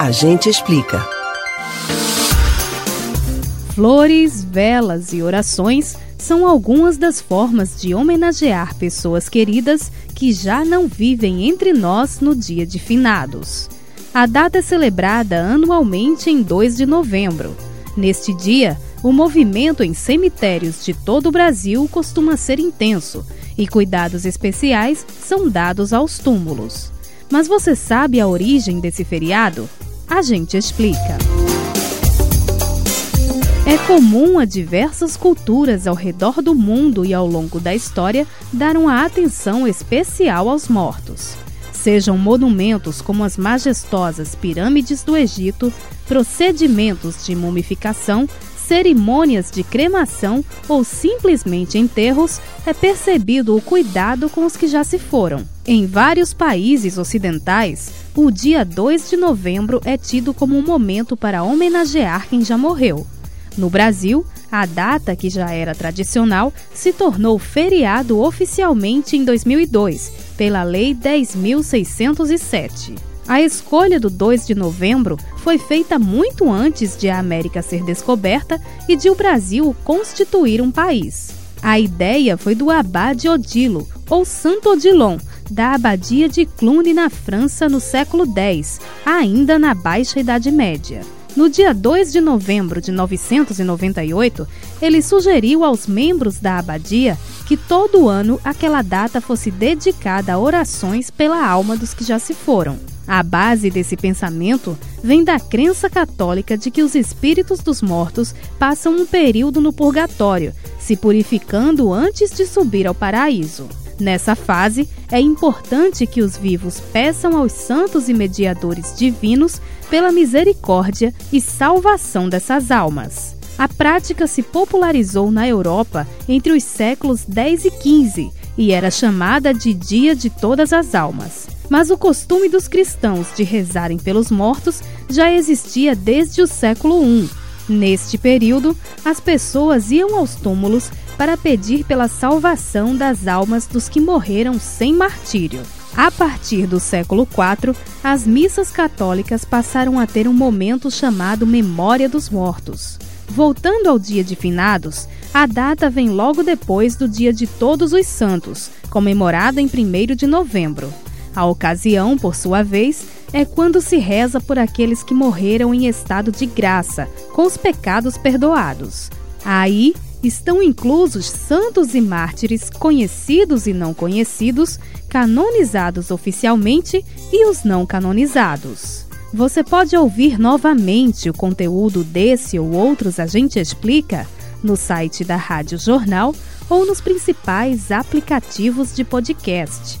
A gente explica. Flores, velas e orações são algumas das formas de homenagear pessoas queridas que já não vivem entre nós no dia de finados. A data é celebrada anualmente em 2 de novembro. Neste dia, o movimento em cemitérios de todo o Brasil costuma ser intenso e cuidados especiais são dados aos túmulos. Mas você sabe a origem desse feriado? A gente explica. É comum a diversas culturas ao redor do mundo e ao longo da história dar uma atenção especial aos mortos. Sejam monumentos como as majestosas pirâmides do Egito, procedimentos de mumificação, cerimônias de cremação ou simplesmente enterros, é percebido o cuidado com os que já se foram. Em vários países ocidentais, o dia 2 de novembro é tido como um momento para homenagear quem já morreu. No Brasil, a data, que já era tradicional, se tornou feriado oficialmente em 2002, pela Lei 10.607. A escolha do 2 de novembro foi feita muito antes de a América ser descoberta e de o Brasil constituir um país. A ideia foi do Abade Odilo, ou Santo Odilon, da Abadia de Cluny, na França, no século X, ainda na Baixa Idade Média. No dia 2 de novembro de 998, ele sugeriu aos membros da abadia que todo ano aquela data fosse dedicada a orações pela alma dos que já se foram. A base desse pensamento vem da crença católica de que os espíritos dos mortos passam um período no purgatório, se purificando antes de subir ao paraíso. Nessa fase, é importante que os vivos peçam aos santos e mediadores divinos pela misericórdia e salvação dessas almas. A prática se popularizou na Europa entre os séculos 10 e 15 e era chamada de Dia de Todas as Almas. Mas o costume dos cristãos de rezarem pelos mortos já existia desde o século I. Neste período, as pessoas iam aos túmulos para pedir pela salvação das almas dos que morreram sem martírio. A partir do século IV, as missas católicas passaram a ter um momento chamado Memória dos Mortos. Voltando ao dia de finados, a data vem logo depois do Dia de Todos os Santos, comemorado em 1 de novembro. A ocasião, por sua vez, é quando se reza por aqueles que morreram em estado de graça, com os pecados perdoados. Aí, estão inclusos santos e mártires conhecidos e não conhecidos, canonizados oficialmente e os não canonizados. Você pode ouvir novamente o conteúdo desse ou outros A Gente Explica no site da Rádio Jornal ou nos principais aplicativos de podcast: